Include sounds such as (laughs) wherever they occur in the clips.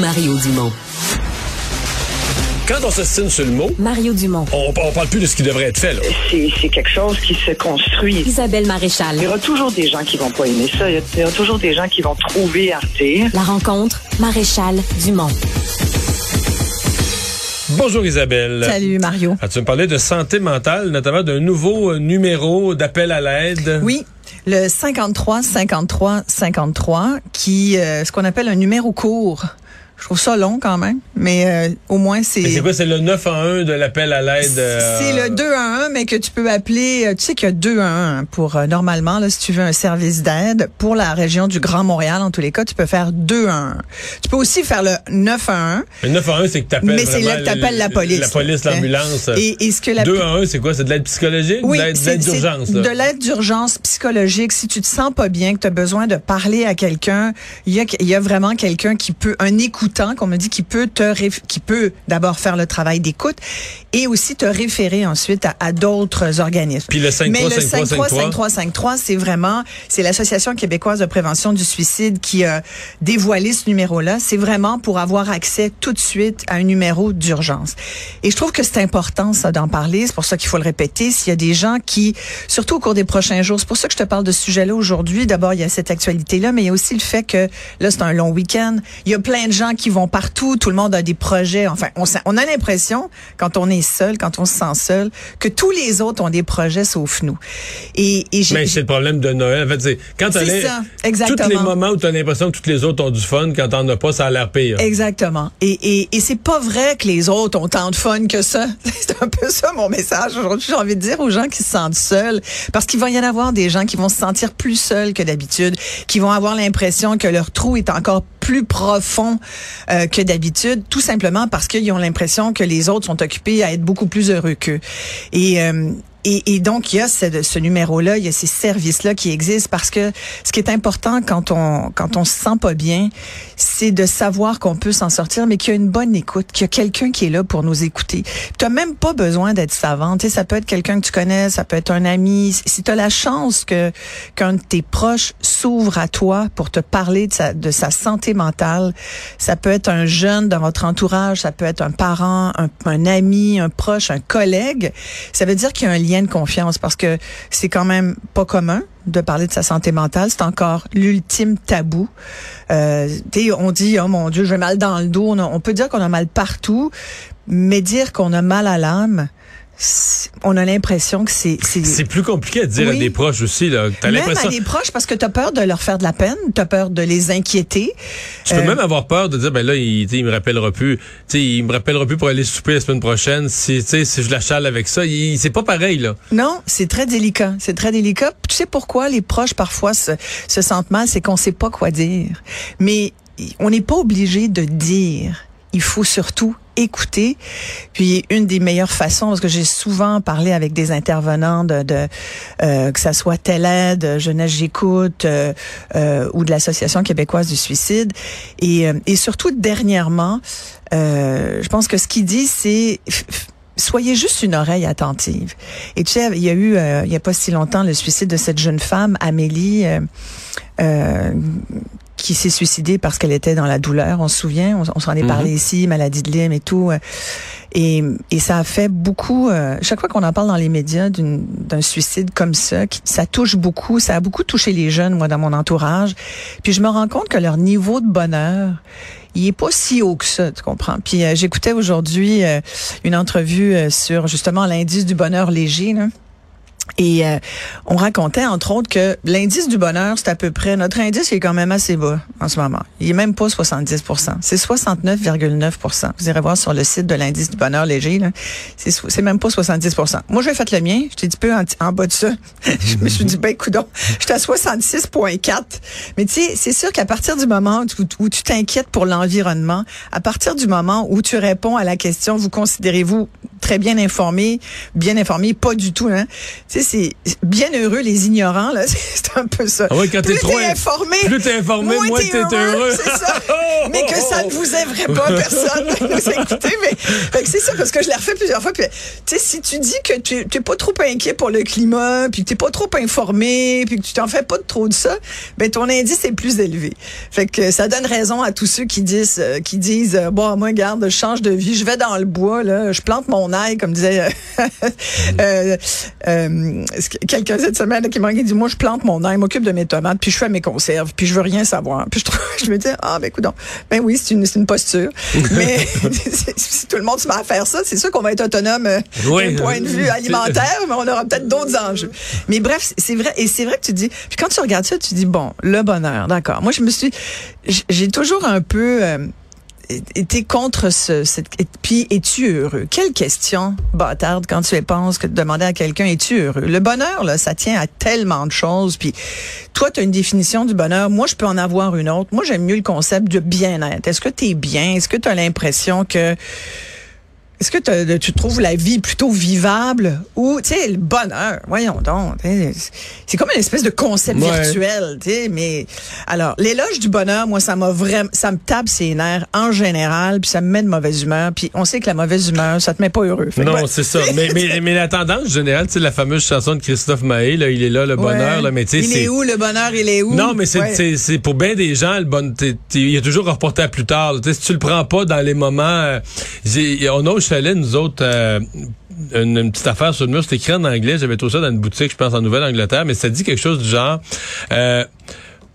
Mario Dumont. Quand on s'estime sur le mot, Mario Dumont. on, on parle plus de ce qui devrait être fait. Là. c'est quelque chose qui se construit. Isabelle Maréchal. Il y aura toujours des gens qui vont pas aimer ça. Il y aura toujours des gens qui vont trouver Arte. La rencontre, Maréchal Dumont. Bonjour Isabelle. Salut Mario. Ah, tu me parlais de santé mentale, notamment d'un nouveau euh, numéro d'appel à l'aide? Oui, le 53 53 53 qui euh, ce qu'on appelle un numéro court. Je trouve ça long quand même, mais euh, au moins c'est C'est quoi, c'est le 9 en 1 de l'appel à l'aide? euh, c'est le 2 à 1 mais que tu peux appeler euh, tu sais qu'il y a 2 à 1 pour euh, normalement là si tu veux un service d'aide pour la région du Grand Montréal en tous les cas, tu peux faire 2 à 1. Tu peux aussi faire le 9 à 1 Le 9 en 1, c'est que t'appelles mais c'est là que t'appelles le- la police. La police, Hein? l'ambulance. Et, et ce que la 2 en 1, c'est quoi? C'est de l'aide psychologique? Oui, de l'aide d'urgence. De l'aide d'urgence psychologique. Si tu te sens pas bien, que tu as besoin de parler à quelqu'un, il y a, y a vraiment quelqu'un qui peut, un écoutant, qu'on me dit, qui peut te, qui peut d'abord faire le travail d'écoute et aussi te référer ensuite à, à d'autres organismes. Puis le 53, Mais le 53, 53, 53, 53, c'est vraiment, c'est l'Association québécoise de prévention du suicide qui a dévoilé ce numéro-là. C'est vraiment pour avoir accès tout de suite à un numéro d'urgence. Et je trouve que c'est important, ça, d'en parler. C'est pour ça qu'il faut le répéter. S'il y a des gens qui, surtout au cours des prochains jours, c'est pour ça que je te parle de ce sujet-là aujourd'hui. D'abord, il y a cette actualité-là, mais il y a aussi le fait que là, c'est un long week-end. Il y a plein de gens qui vont partout. Tout le monde a des projets. Enfin, on, a l'impression, quand on est seul, quand on se sent seul, que tous les autres ont des projets sauf nous. Et, Mais c'est le problème de Noël. En fait, c'est quand C'est ça, exactement. Tous les moments où tu as l'impression que tous les autres ont du fun, quand t'en as pas, ça a l'air pire. Exactement. Et, et, et c'est pas vrai que les autres ont tant de fun que ça. (laughs) C'est un peu ça mon message aujourd'hui. J'ai envie de dire aux gens qui se sentent seuls, parce qu'il va y en avoir des gens qui vont se sentir plus seuls que d'habitude, qui vont avoir l'impression que leur trou est encore plus profond euh, que d'habitude, tout simplement parce qu'ils ont l'impression que les autres sont occupés à être beaucoup plus heureux qu'eux. Et euh, et, et donc, il y a ce, ce numéro-là, il y a ces services-là qui existent parce que ce qui est important quand on quand on se sent pas bien, c'est de savoir qu'on peut s'en sortir, mais qu'il y a une bonne écoute, qu'il y a quelqu'un qui est là pour nous écouter. Tu même pas besoin d'être savante. Tu sais, ça peut être quelqu'un que tu connais, ça peut être un ami. Si tu as la chance que qu'un de tes proches s'ouvre à toi pour te parler de sa, de sa santé mentale, ça peut être un jeune dans votre entourage, ça peut être un parent, un ami, un proche, un collègue. Ça veut dire qu'il y a un lien de confiance parce que c'est quand même pas commun de parler de sa santé mentale. C'est encore l'ultime tabou. Euh, on dit, oh mon Dieu, j'ai mal dans le dos. On, peut dire qu'on a mal partout, mais dire qu'on a mal à l'âme, on a l'impression que c'est... C'est plus compliqué à dire à des proches aussi. Là. Même à des proches parce que tu as peur de leur faire de la peine, tu as peur de les inquiéter. Tu peux Euh, même avoir peur de dire, ben là, il, il me rappellera plus. Tu sais, il me rappellera plus pour aller souper la semaine prochaine. Si, tu sais, si je la chale avec ça, c'est pas pareil, là. Non, c'est très délicat. C'est très délicat. Tu sais pourquoi les proches parfois se, se sentent mal, c'est qu'on sait pas quoi dire. Mais on n'est pas obligé de dire. Il faut surtout écouter. Puis une des meilleures façons, parce que j'ai souvent parlé avec des intervenants de, de euh, que ça soit TELED, Jeunesse j'écoute euh, euh, ou de l'Association québécoise du suicide, et, euh, et surtout dernièrement, euh, je pense que ce qu'il dit, c'est soyez juste une oreille attentive. Et tu sais, il y a eu, euh, il y a pas si longtemps, le suicide de cette jeune femme, Amélie, euh, qui s'est suicidée parce qu'elle était dans la douleur. On se souvient, on, on s'en est parlé ici, maladie de Lyme et tout. euh, Et, et ça a fait beaucoup. euh, chaque fois qu'on en parle dans les médias d'un suicide comme ça, qui- ça touche beaucoup. Ça a beaucoup touché les jeunes, moi, dans mon entourage. Puis je me rends compte que leur niveau de bonheur, il est pas si haut que ça, tu comprends? Puis euh, j'écoutais aujourd'hui euh, une entrevue euh, sur justement l'indice du bonheur léger. Là. Et euh, on racontait, entre autres, que l'indice du bonheur, c'est à peu près, notre indice est quand même assez bas en ce moment. Il est même pas 70% c'est 69,9% Vous irez voir sur le site de l'indice du bonheur léger, là. C'est, c'est même pas 70% Moi, j'ai fait le mien. J'étais un petit peu en, en bas de ça. (laughs) je me suis dit, ben, coudon, j'étais à 66,4. Mais tu sais, c'est sûr qu'à partir du moment où, où tu t'inquiètes pour l'environnement, à partir du moment où tu réponds à la question, vous considérez-vous très bien informé, bien informé, pas du tout. Hein. Tu sais, c'est bien heureux les ignorants là. (laughs) C'est un peu ça. Ah quand plus t'es trop informé, plus t'es informé, moins moins t'es t'es heureux. heureux. C'est ça. mais que ça ne vous aimerait pas, (laughs) personne nous écouter. Mais fait que c'est ça parce que je l'ai refait plusieurs fois. Puis tu sais, si tu dis que tu t'es pas trop inquiet pour le climat, puis que t'es pas trop informé, puis que tu t'en fais pas trop de ça, ben ton indice est plus élevé. Fait que ça donne raison à tous ceux qui disent, euh, qui disent, euh, bon, moi, garde, je change de vie, je vais dans le bois, là, je plante mon comme disait euh, (laughs) euh, euh, quelqu'un cette semaine qui m'a dit, moi, je plante mon ail, m'occupe de mes tomates, puis je fais mes conserves, puis je veux rien savoir. Puis je, trouve, (laughs) je me dis, ah, ben écoute, ben oui, c'est une, une posture. (laughs) Mais si tout le monde se met à faire ça, c'est sûr qu'on va être autonome euh, Oui. d'un point de vue alimentaire, mais on aura peut-être d'autres enjeux. Mais bref, c'est vrai, et c'est vrai que tu dis, puis quand tu regardes ça, tu dis, bon, le bonheur, d'accord. Moi, je me suis, j'ai toujours un peu été contre ce, cette, et puis es-tu heureux? Quelle question bâtarde quand tu y penses que de demander à quelqu'un, es-tu heureux? Le bonheur, là, ça tient à tellement de choses, puis toi, tu as une définition du bonheur, moi, je peux en avoir une autre. Moi, j'aime mieux le concept de bien-être. Est-ce que tu es bien? Est-ce que tu as l'impression que est-ce que tu trouves la vie plutôt vivable ou, tu sais, le bonheur, voyons donc, c'est comme une espèce de concept Ouais. virtuel, tu sais, mais alors, l'éloge du bonheur, moi, ça m'a vraiment, ça me tape ses nerfs en général, puis ça me met de mauvaise humeur, puis on sait que la mauvaise humeur, ça te met pas heureux. Non, ouais. c'est ça. (laughs) Mais, mais, mais la tendance générale, tu sais, la fameuse chanson de Christophe Maé, là, il est là, le bonheur, là, mais tu sais, Il est où, le bonheur, il est où? Non, mais c'est pour bien des gens, le bon, t'es- t'es- il est toujours reporté à plus tard. Tu sais, si tu le prends pas dans les moments, euh, on a chalet nous autres euh, une, une petite affaire sur le mur, c'était écrit en anglais. J'avais trouvé ça dans une boutique, je pense en Nouvelle-Angleterre, mais ça dit quelque chose du genre. euh,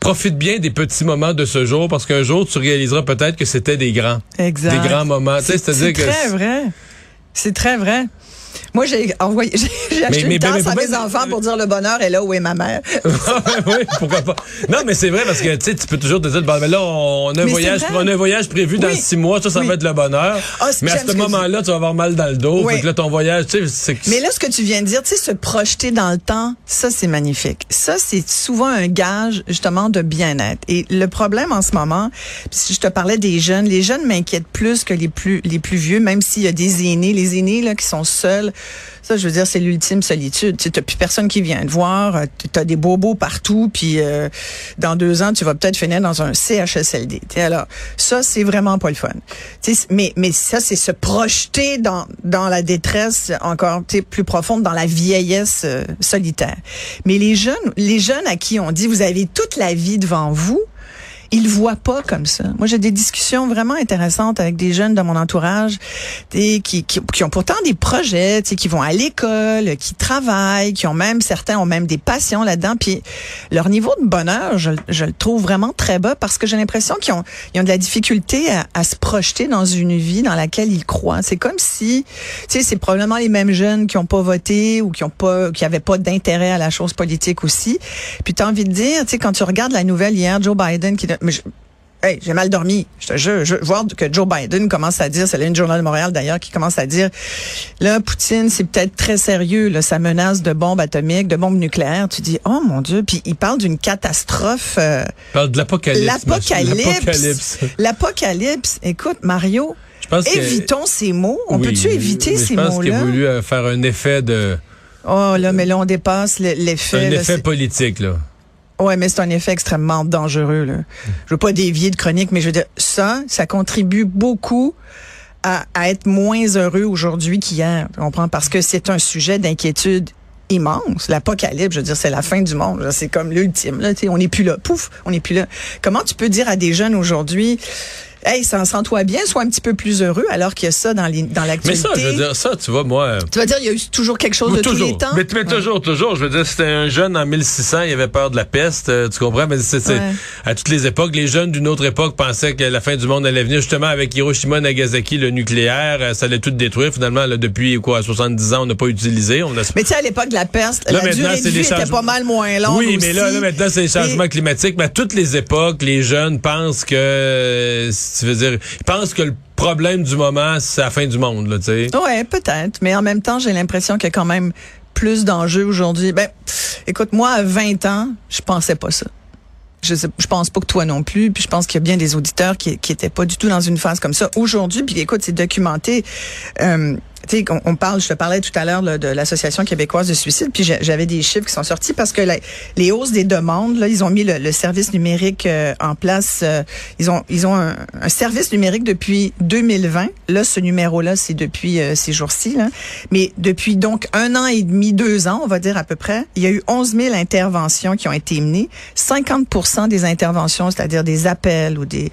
Profite bien des petits moments de ce jour parce qu'un jour tu réaliseras peut-être que c'était des grands, Exact. des grands moments. C'est c'est-à-dire que très vrai. C'est très vrai. Moi, j'ai envoyé, (laughs) j'ai acheté mais- une tasse mais- à mes enfants pour dire le bonheur est là où est ma mère. (laughs) oui, pourquoi pas. Non, mais c'est vrai parce que tu peux toujours te dire bon, mais là on a un voyage, on a un voyage prévu dans Oui. six mois, ça ça Oui. va être le bonheur. Ah, mais à ce tu moment-là, tu vas avoir mal dans le dos, Oui. fait que là ton voyage, tu sais, Mais là, ce que tu viens de dire, tu sais, se projeter dans le temps, ça, c'est magnifique. Ça, c'est souvent un gage, justement, de bien-être. Et le problème en ce moment, si je te parlais des jeunes, les jeunes m'inquiètent plus que les plus, les plus vieux, même s'il y a des aînés. Les aînés, là, qui sont seuls, ça, je veux dire, c'est l'ultime solitude. Tu t'as plus personne qui vient te voir, tu as des bobos partout, puis euh, dans deux ans, tu vas peut-être finir dans un CHSLD. Tu sais, alors, ça, c'est vraiment pas le fun. Mais, mais ça, c'est se projeter dans, dans la détresse encore plus profonde, dans la vieillesse euh, solitaire. Mais les jeunes, les jeunes à qui on dit, vous avez toute la vie devant vous, ils voient pas comme ça. Moi, j'ai des discussions vraiment intéressantes avec des jeunes de mon entourage des, qui, qui, qui ont pourtant des projets, qui vont à l'école, qui travaillent, qui ont même, certains ont même des passions là-dedans. Puis leur niveau de bonheur, je, je le trouve vraiment très bas parce que j'ai l'impression qu'ils ont, ils ont de la difficulté à, à se projeter dans une vie dans laquelle ils croient. C'est comme si, tu sais, c'est probablement les mêmes jeunes qui ont pas voté ou qui ont pas, qui avaient pas d'intérêt à la chose politique aussi. Puis tu as envie de dire, tu sais, quand tu regardes la nouvelle hier, Joe Biden qui, mais je- Hey, j'ai mal dormi. Je te jure, je voir que Joe Biden commence à dire, c'est là une journal de Montréal d'ailleurs qui commence à dire, là, Poutine, c'est peut-être très sérieux, là, sa menace de bombe atomique, de bombe nucléaire. Tu dis, oh mon Dieu, puis il parle d'une catastrophe. euh, parle de l'apocalypse. L'apocalypse. L'apocalypse. Écoute, Mario, Je pense que- évitons ces mots. On Oui, peut-tu éviter ces Je pense qu'il a mots-là? voulu euh, faire un effet de, Oh là, mais là, on dépasse le- un l'effet. là, effet politique là. Ouais, mais c'est un effet extrêmement dangereux. Là. Je veux pas dévier de chronique, mais je veux dire, ça, ça contribue beaucoup à, être moins heureux aujourd'hui qu'hier. Tu comprends? Parce que c'est un sujet d'inquiétude immense. L'apocalypse, je veux dire, c'est la fin du monde. C'est comme l'ultime. Là, on n'est plus là. Pouf, on n'est plus là. Comment tu peux dire à des jeunes aujourd'hui, hey, sens-toi bien, sois un petit peu plus heureux, alors qu'il y a ça dans les- dans Mais l'actualité. ça, je veux dire, ça, tu vois, moi. euh, Tu vas dire, il y a eu toujours quelque chose de tous toujours. les temps. Mais, mais toujours, toujours. Je veux dire, c'était un jeune en 1600, il avait peur de la peste, euh, tu comprends? Mais c'est, Ouais. à toutes les époques, les jeunes d'une autre époque pensaient que la fin du monde allait venir justement avec Hiroshima, Nagasaki, le nucléaire, euh, ça allait tout détruire. Finalement, là, depuis quoi, 70 ans, on n'a pas utilisé. On a... Mais tu sais, à l'époque de la peste, Là, la durée de vie était pas mal moins longue Oui, mais là, aussi. là, maintenant, c'est les changements Et- climatiques. Mais à toutes les époques, les jeunes pensent que, tu veux dire, ils pensent que le problème du moment, c'est la fin du monde, là, tu sais. Ouais, peut-être. Mais en même temps, j'ai l'impression qu'il y a quand même plus d'enjeux aujourd'hui. Ben, écoute, moi, à 20 ans, je pensais pas ça. Je, sais, je pense pas que toi non plus, puis je pense qu'il y a bien des auditeurs qui, qui étaient pas du tout dans une phase comme ça. Aujourd'hui, puis écoute, c'est documenté. Euh, tu on, on parle, je te parlais tout à l'heure de l'Association québécoise de suicide, puis j'avais des chiffres qui sont sortis parce que les hausses des demandes, là, ils ont mis le, le service numérique euh, en place. euh, ils ont ils ont un, un service numérique depuis 2020. Là, ce numéro-là, c'est depuis euh, ces jours-ci. Mais depuis donc un an et demi, deux ans, on va dire à peu près, il y a eu 11 000 interventions qui ont été menées. 50% des interventions, c'est-à-dire des appels ou des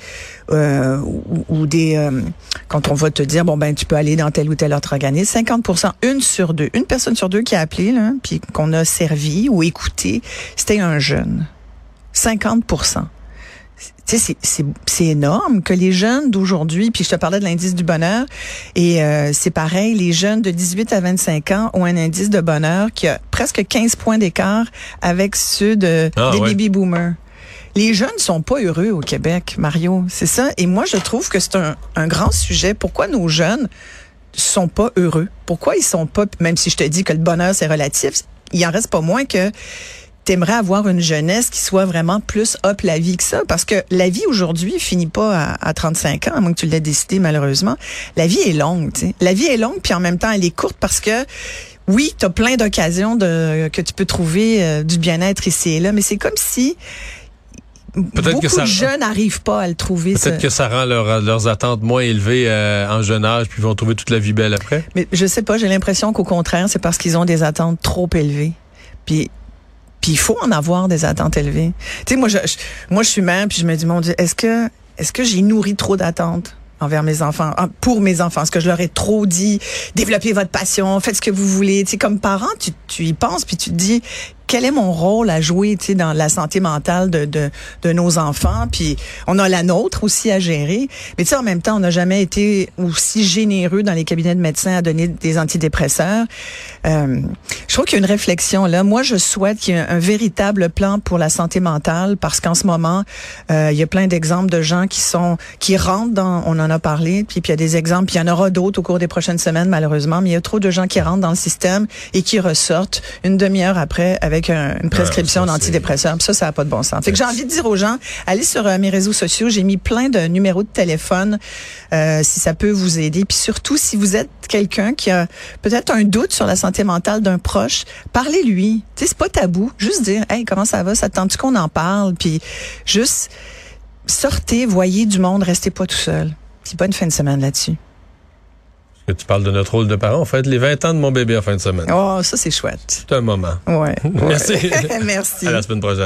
euh, ou, ou des euh, quand on va te dire bon ben tu peux aller dans tel ou tel autre organisme, 50% une sur deux, une personne sur deux qui a appelé là, puis qu'on a servi ou écouté, c'était un jeune. 50% tu sais, c'est- énorme que les jeunes d'aujourd'hui, puis je te parlais de l'indice du bonheur, et euh, c'est pareil, les jeunes de 18 à 25 ans ont un indice de bonheur qui a presque 15 points d'écart avec ceux de, Ah, des ouais. baby boomers. Les jeunes sont pas heureux au Québec, Mario, c'est ça. Et moi, je trouve que c'est un, un grand sujet. Pourquoi nos jeunes sont pas heureux? Pourquoi ils sont pas, même si je te dis que le bonheur, c'est relatif, il en reste pas moins que t'aimerais avoir une jeunesse qui soit vraiment plus hop la vie que ça parce que la vie aujourd'hui finit pas à, à 35 ans à moins que tu l'aies décidé malheureusement la vie est longue tu sais la vie est longue puis en même temps elle est courte parce que oui, tu as plein d'occasions de que tu peux trouver euh, du bien-être ici et là, mais c'est comme si beaucoup que ça- de jeunes n'arrivent pas à le trouver. Peut-être ce- que ça rend leur- leurs attentes moins élevées euh, en jeune âge, puis ils vont trouver toute la vie belle après. Mais je sais pas, j'ai l'impression qu'au contraire, c'est parce qu'ils ont des attentes trop élevées. Puis puis il faut en avoir des attentes élevées. Tu sais moi je, je- moi je suis mère puis je me dis mon dieu, est-ce que est-ce que j'ai nourri trop d'attentes envers mes enfants, ah, pour mes enfants, est-ce que je leur ai trop dit développez votre passion, faites ce que vous voulez, tu sais comme parent, tu tu y penses puis tu te dis quel est mon rôle à jouer dans la santé mentale de, de nos enfants? Puis on a la nôtre aussi à gérer. Mais tu sais en même temps on n'a jamais été aussi généreux dans les cabinets de médecins à donner des antidépresseurs. Euh, je trouve qu'il y a une réflexion là. Moi je souhaite qu'il y ait un, un véritable plan pour la santé mentale parce qu'en ce moment euh, il y a plein d'exemples de gens qui sont qui rentrent dans on en a parlé puis puis il y a des exemples puis il y en aura d'autres au cours des prochaines semaines malheureusement mais il y a trop de gens qui rentrent dans le système et qui ressortent une demi-heure après avec un- une prescription d'antidépresseurs Puis ça ça n'a pas de bon sens. Fait que j'ai envie de dire aux gens allez sur euh, mes réseaux sociaux. J'ai mis plein de numéros de téléphone euh, si ça peut vous aider. Puis surtout si vous êtes quelqu'un qui a peut-être un doute sur la santé mentale d'un proche parlez-lui. Tu sais c'est pas tabou. Juste dire hey comment ça va? Ça te tente qu'on en parle? Puis juste sortez voyez du monde restez pas tout seul. Puis bonne fin de semaine là-dessus Que tu parles de notre rôle de parent. On fête les 20 ans de mon bébé en fin de semaine. oh ça c'est chouette C'est un moment. ouais (laughs) Merci. (laughs) merci À la semaine prochaine.